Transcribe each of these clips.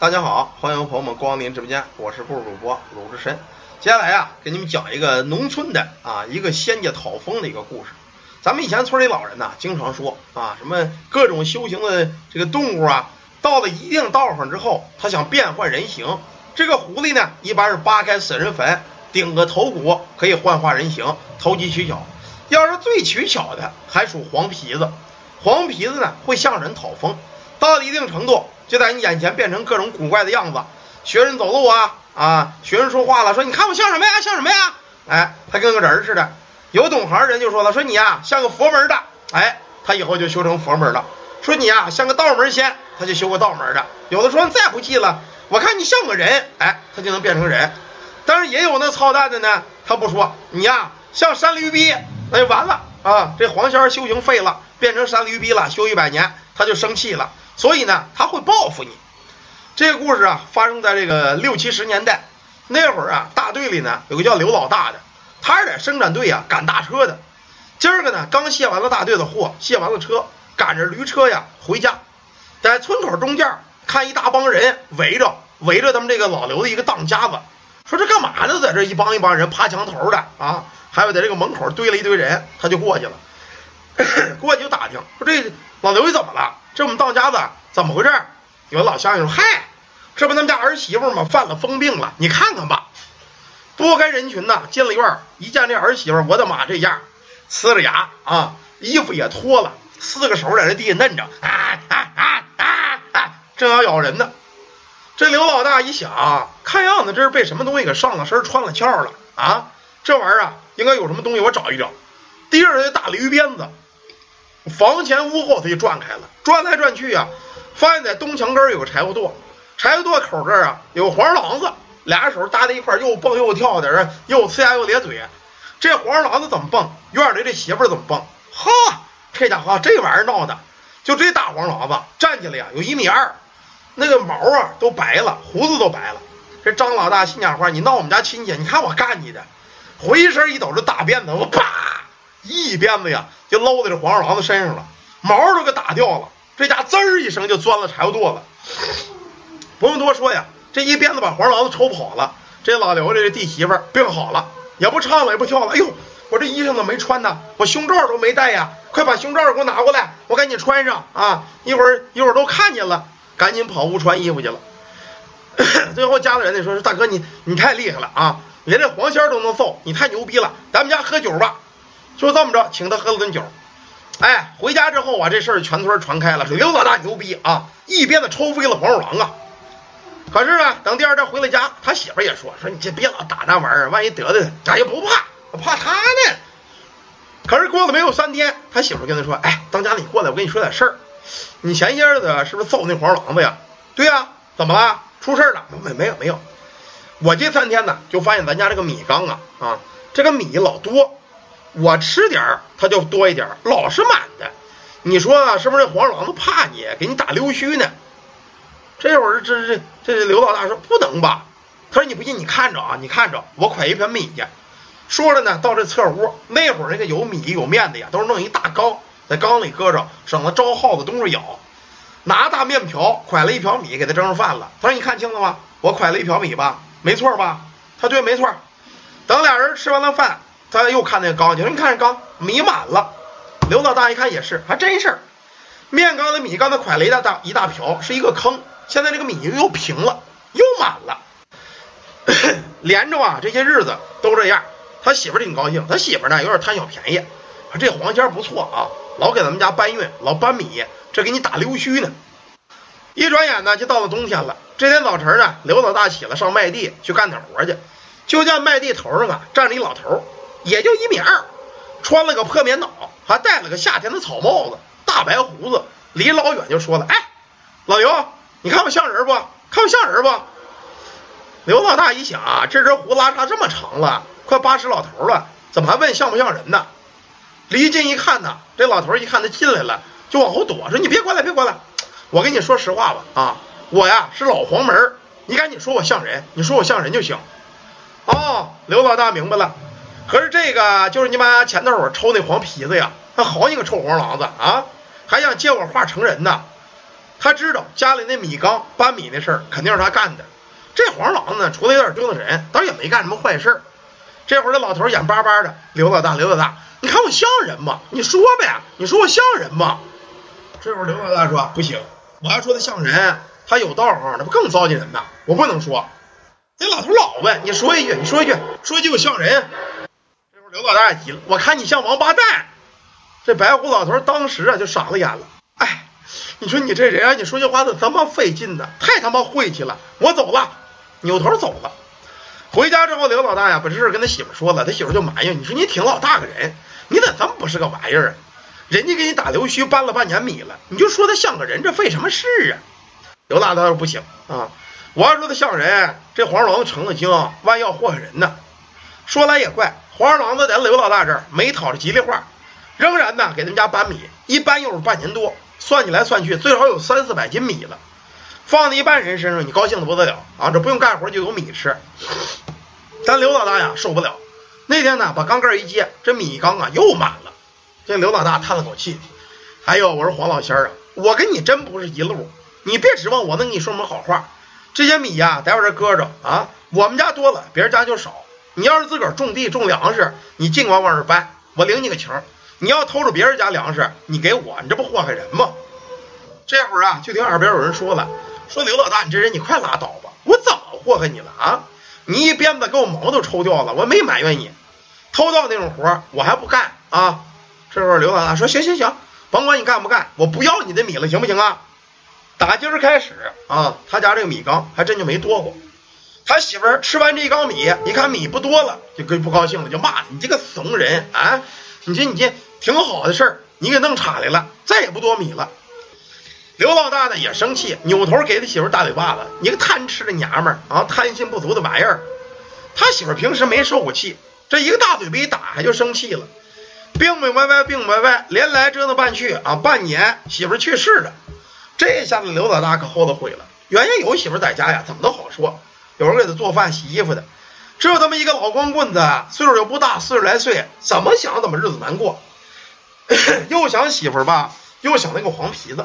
大家好，欢迎朋友们光临直播间，我是布主播鲁智深。接下来呀，给你们讲一个农村的啊一个仙家讨风的一个故事。咱们以前村里老人呐，经常说啊，什么各种修行的这个动物啊，到了一定道上之后，他想变换人形。这个狐狸呢，一般是扒开死人坟，顶个头骨，可以幻化人形，投机取巧。要是最取巧的，还属黄皮子。黄皮子呢，会向人讨风，到了一定程度，就在你眼前变成各种古怪的样子，学人走路啊啊，学人说话了，说你看我像什么呀？像什么呀？哎，他跟个人似的。有懂行人就说了，说你呀像个佛门的，哎，他以后就修成佛门了。说你呀像个道门仙，他就修个道门的。有的说你再不济了，我看你像个人，哎，他就能变成人。但是也有那操蛋的呢，他不说你呀像山驴逼，那就完了啊，这黄仙修行废了。变成山驴逼了，修一百年他就生气了，所以呢他会报复你。这个故事啊发生在这个六七十年代，那会儿啊大队里呢有个叫刘老大的，他是在生产队啊赶大车的。今儿个呢刚卸完了大队的货，卸完了车，赶着驴车呀回家，在村口中间看一大帮人围着围着他们这个老刘的一个当家子，说这干嘛呢？在这一帮一帮人爬墙头的啊，还有在这个门口堆了一堆人，他就过去了。过去就打听，说这老刘你怎么了？这我们当家子怎么回事？有老乡亲说：“嗨，这不他们家儿媳妇吗？犯了疯病了，你看看吧。”拨开人群呐，进了院一见这儿媳妇，我的妈，这样，呲着牙啊，衣服也脱了，四个手在这地下摁着，啊啊啊啊啊，正要咬人呢。这刘老大一想，看样子这是被什么东西给上了身，穿了窍了啊！这玩意儿啊，应该有什么东西，我找一找。提着这大驴鞭子。房前屋后，他就转开了，转来转去啊，发现在东墙根有个柴火垛，柴火垛口这儿啊有个黄狼子，俩手搭在一块又蹦又跳的，这又呲牙又咧嘴。这黄狼子怎么蹦？院里这媳妇怎么蹦？哈，这家伙这玩意儿闹的，就这大黄狼子站起来呀，有一米二，那个毛啊都白了，胡子都白了。这张老大心讲话，你闹我们家亲戚，你看我干你的，回身一抖这大鞭子，我啪。一鞭子呀，就搂在这黄鼠狼的身上了，毛都给打掉了。这家滋儿一声就钻了柴火垛子。不用多说呀，这一鞭子把黄狼子抽跑了。这老刘这弟媳妇病好了，也不唱了，也不跳了。哎呦，我这衣裳怎么没穿呢？我胸罩都没戴呀！快把胸罩给我拿过来，我赶紧穿上啊！一会儿一会儿都看见了，赶紧跑屋穿衣服去了。最后家里人得说是大哥你你太厉害了啊，连这黄仙都能揍，你太牛逼了！咱们家喝酒吧。就这么着，请他喝了顿酒。哎，回家之后啊，这事儿全村传开了，说刘老大牛逼啊，一鞭子抽飞了黄鼠狼啊。可是呢，等第二天回了家，他媳妇也说：“说你这别老打那玩意儿，万一得罪他，咱也不怕，我怕他呢。”可是过了没有三天，他媳妇跟他说：“哎，当家的你过来，我跟你说点事儿。你前些日子是不是揍那黄狼子呀？对呀，怎么了？出事了？没没有没有。我这三天呢，就发现咱家这个米缸啊啊，这个米老多。”我吃点儿，他就多一点儿，老是满的。你说是不是？黄狼子怕你，给你打溜须呢？这会儿这这这刘老大说不能吧？他说你不信，你看着啊，你看着，我蒯一瓢米去。说着呢，到这侧屋，那会儿那个有米有面的呀，都是弄一大缸，在缸里搁着，省得招耗子东西咬。拿大面瓢蒯了一瓢米，给他蒸上饭了。他说你看清了吗？我蒯了一瓢米吧，没错吧？他对，没错。等俩人吃完了饭。他又看那缸，你说你看这缸米满了。刘老大一看也是，还真是。面缸的米刚才蒯了一大大一大瓢，是一个坑。现在这个米又平了，又满了。连着啊，这些日子都这样。他媳妇挺高兴，他媳妇呢有点贪小便宜。这黄仙不错啊，老给咱们家搬运，老搬米，这给你打溜须呢。一转眼呢，就到了冬天了。这天早晨呢，刘老大起来上麦地去干点活去，就见麦地头上啊站着一老头。也就一米二，穿了个破棉袄，还戴了个夏天的草帽子，大白胡子，离老远就说了：“哎，老刘，你看我像人不？看我像人不？”刘老大一想啊，这人胡拉碴这么长了，快八十老头了，怎么还问像不像人呢？离近一看呢，这老头一看他进来了，就往后躲，说：“你别过来，别过来，我跟你说实话吧，啊，我呀是老黄门，你赶紧说我像人，你说我像人就行。”哦，刘老大明白了。可是这个就是你妈前头抽那黄皮子呀，他好你个臭黄狼子啊，还想借我话成人呢。他知道家里那米缸搬米那事儿肯定是他干的。这黄狼子呢，除了有点折腾人，倒也没干什么坏事。这会儿这老头眼巴巴的，刘老大，刘老大，你看我像人吗？你说呗，你说我像人吗？这会儿刘老大说不行，我要说他像人，他有道行，那不更糟践人呐？我不能说。这老头老问，你说一句，你说一句，说一句我像人。刘老大急了，我看你像王八蛋。这白胡老头当时啊就傻了眼了。哎，你说你这人啊，你说句话怎么这么费劲呢？太他妈晦气了！我走了，扭头走了。回家之后，刘老大呀把这事跟他媳妇说了，他媳妇就埋怨你说你挺老大个人，你咋这么不是个玩意儿啊？人家给你打溜须搬了半年米了，你就说他像个人，这费什么事啊？刘大大说不行啊，我要说他像人，这黄二郎成了精，万要祸害人呢。说来也怪，黄二郎子在刘老大这儿没讨着吉利话，仍然呢给他们家搬米，一搬又是半年多，算起来算去最少有三四百斤米了。放在一般人身上，你高兴的不得了啊！这不用干活就有米吃。但刘老大呀受不了。那天呢，把缸盖一揭，这米缸啊又满了。这刘老大叹了口气：“哎呦，我说黄老仙儿啊，我跟你真不是一路。你别指望我能给你说什么好话。这些米呀，在我这搁着啊，我们家多了，别人家就少。你要是自个儿种地种粮食，你尽管往这搬，我领你个情。你要偷着别人家粮食，你给我，你这不祸害人吗？”这会儿啊，就听耳边有人说了。说刘老大，你这人你快拉倒吧！我怎么祸害你了啊？你一鞭子给我毛都抽掉了，我没埋怨你。偷盗那种活我还不干啊！这时候刘老大说：“行行行，甭管你干不干，我不要你的米了，行不行啊？”打今儿开始啊，他家这个米缸还真就没多过。他媳妇儿吃完这一缸米，一看米不多了，就跟不高兴了，就骂：“你这个怂人啊！你这你这挺好的事儿，你给弄岔来了，再也不多米了。”刘老大呢也生气，扭头给他媳妇儿大嘴巴子：“你个贪吃的娘们儿啊，贪心不足的玩意儿！”他媳妇儿平时没受过气，这一个大嘴巴一打，还就生气了，病病歪歪，病歪歪，连来折腾半去啊，半年媳妇去世了。这下子刘老大可后头悔了，原先有媳妇在家呀，怎么都好说，有人给他做饭、洗衣服的，只有这么一个老光棍子，岁数又不大，四十来岁，怎么想怎么日子难过，又想媳妇儿吧，又想那个黄皮子。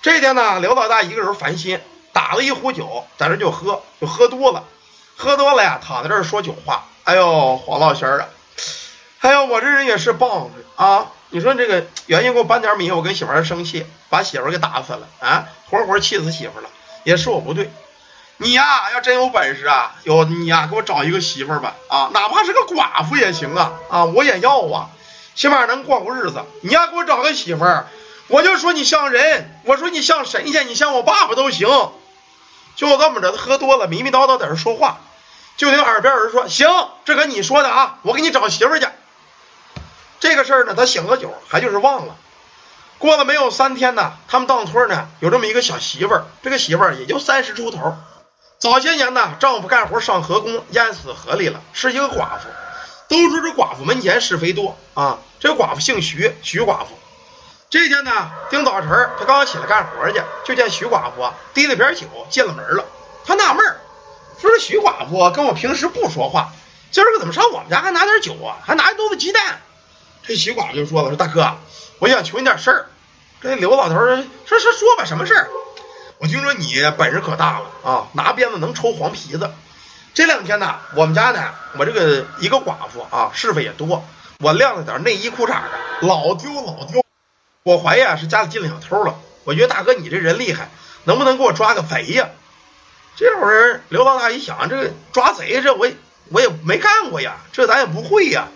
这天呢，刘老大一个人烦心，打了一壶酒，在这就喝，就喝多了，喝多了呀，躺在这儿说酒话。哎呦，黄老仙儿啊，哎呦，我这人也是棒啊！你说这个原先给我搬点米，我跟媳妇儿生气，把媳妇儿给打死了啊，活活气死媳妇儿了，也是我不对。你呀，要真有本事啊，有你呀，给我找一个媳妇儿吧啊，哪怕是个寡妇也行啊啊，我也要啊，起码能过过日子。你要给我找个媳妇儿。我就说你像人，我说你像神仙，你像我爸爸都行。就这么着，喝多了，迷迷叨叨在这说话。就听耳边有人说：“行，这可你说的啊，我给你找媳妇去。”这个事儿呢，他醒了酒，还就是忘了。过了没有三天呢，他们当村呢有这么一个小媳妇儿，这个媳妇儿也就三十出头。早些年呢，丈夫干活上河工，淹死河里了，是一个寡妇。都说这寡妇门前是非多啊，这寡妇姓徐，徐寡妇。这天呢，丁早晨他刚起来干活去，就见徐寡妇提了瓶酒进了门了。他纳闷儿，说这徐寡妇跟我平时不说话，今儿个怎么上我们家还拿点酒啊？还拿一兜子鸡蛋？这徐寡妇就说了：“说大哥，我想求你点事儿。”这刘老头说：“说说说吧，什么事儿？我听说你本事可大了啊，拿鞭子能抽黄皮子。这两天呢，我们家呢，我这个一个寡妇啊，是非也多，我晾了点内衣裤衩的，老丢老丢。”我怀疑啊是家里进了小偷了，我觉得大哥你这人厉害，能不能给我抓个贼呀？这会儿刘老大一想，这个抓贼这我我也没干过呀，这咱也不会呀。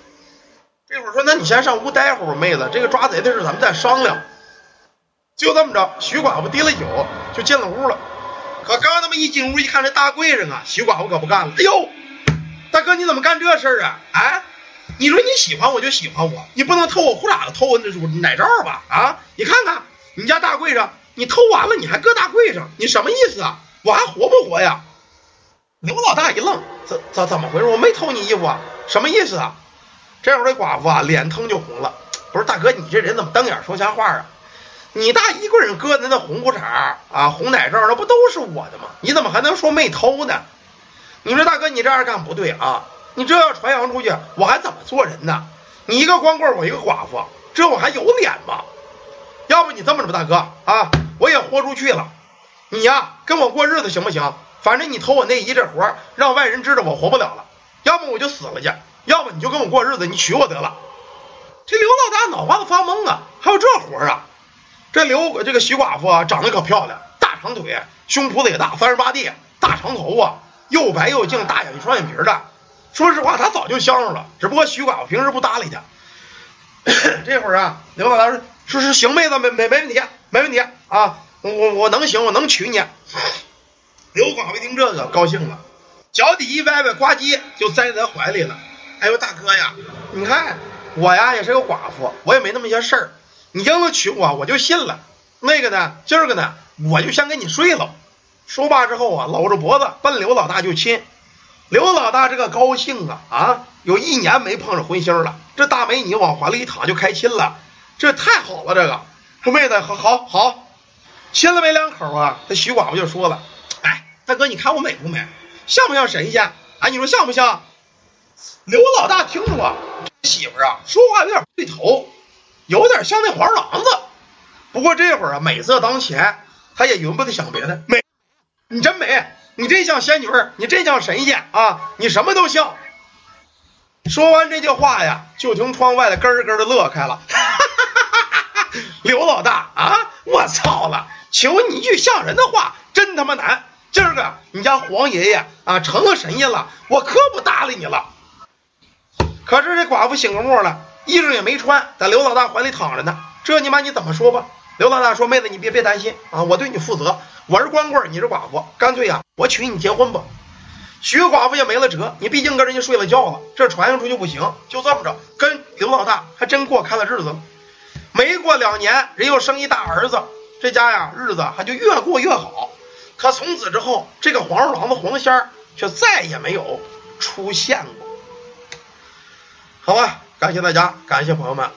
这会儿说，那你先上屋待会儿，妹子，这个抓贼的事咱们再商量。就这么着，徐寡妇提了酒就进了屋了。可刚他妈一进屋一看这大柜上啊，徐寡妇可不干了。哎呦，大哥你怎么干这事儿啊？哎。你说你喜欢我就喜欢我，你不能偷我裤衩子，偷我那奶罩吧？啊！你看看你家大柜上，你偷完了你还搁大柜上，你什么意思啊？我还活不活呀？刘老大一愣，怎怎怎么回事？我没偷你衣服啊？什么意思啊？这会儿这寡妇啊脸腾就红了，不是大哥，你这人怎么瞪眼说瞎话啊？你大衣柜上搁的那红裤衩啊、红奶罩，那不都是我的吗？你怎么还能说没偷呢？你说大哥，你这样干不对啊！你这要传扬出去，我还怎么做人呢？你一个光棍，我一个寡妇，这我还有脸吗？要不你这么着吧，大哥啊，我也豁出去了。你呀，跟我过日子行不行？反正你偷我内衣这活，让外人知道我活不了了。要么我就死了去，要么你就跟我过日子，你娶我得了。这刘老大脑瓜子发懵啊，还有这活啊？这刘这个徐寡妇啊，长得可漂亮，大长腿，胸脯子也大，三十八 D，大长头发，又白又净，大眼睛双眼皮的。说实话，他早就相上了，只不过徐寡妇平时不搭理他。这会儿啊，刘老大说：“说是行，妹子，没没没问题，没问题啊，我我能行，我能娶你。”刘寡妇一听这个，高兴了，脚底一歪歪，呱唧就栽在他怀里了。哎呦，大哥呀，你看我呀也是个寡妇，我也没那么些事儿，你要能娶我，我就信了。那个呢，今儿个呢，我就先跟你睡了。说罢之后啊，搂着脖子奔刘老大就亲。刘老大这个高兴啊啊，有一年没碰着荤腥了，这大美女往怀里一躺就开亲了，这太好了。这个说妹子，好好好，亲了没两口啊？这徐寡妇就说了，哎，大哥，你看我美不美？像不像神仙？哎，你说像不像？刘老大听着啊，媳妇啊，说话有点对头，有点像那黄狼子。不过这会儿啊，美色当前，他也用不得想别的，美，你真美。你真像仙女儿，你真像神仙啊！你什么都像。说完这句话呀，就听窗外的咯咯的乐开了。刘老大啊，我操了！求你一句像人的话，真他妈难。今儿个你家黄爷爷啊成了神仙了，我可不搭理你了。可是这寡妇醒个目了，衣裳也没穿，在刘老大怀里躺着呢。这你妈你怎么说吧？刘老大说：“妹子，你别别担心啊，我对你负责。我是光棍，你是寡妇，干脆呀，我娶你结婚吧。”徐寡妇也没了辙，你毕竟跟人家睡了觉了，这传扬出去不行。就这么着，跟刘老大还真过开了日子。没过两年，人又生一大儿子，这家呀日子还就越过越好。可从此之后，这个黄鼠狼子黄仙儿却再也没有出现过。好吧，感谢大家，感谢朋友们。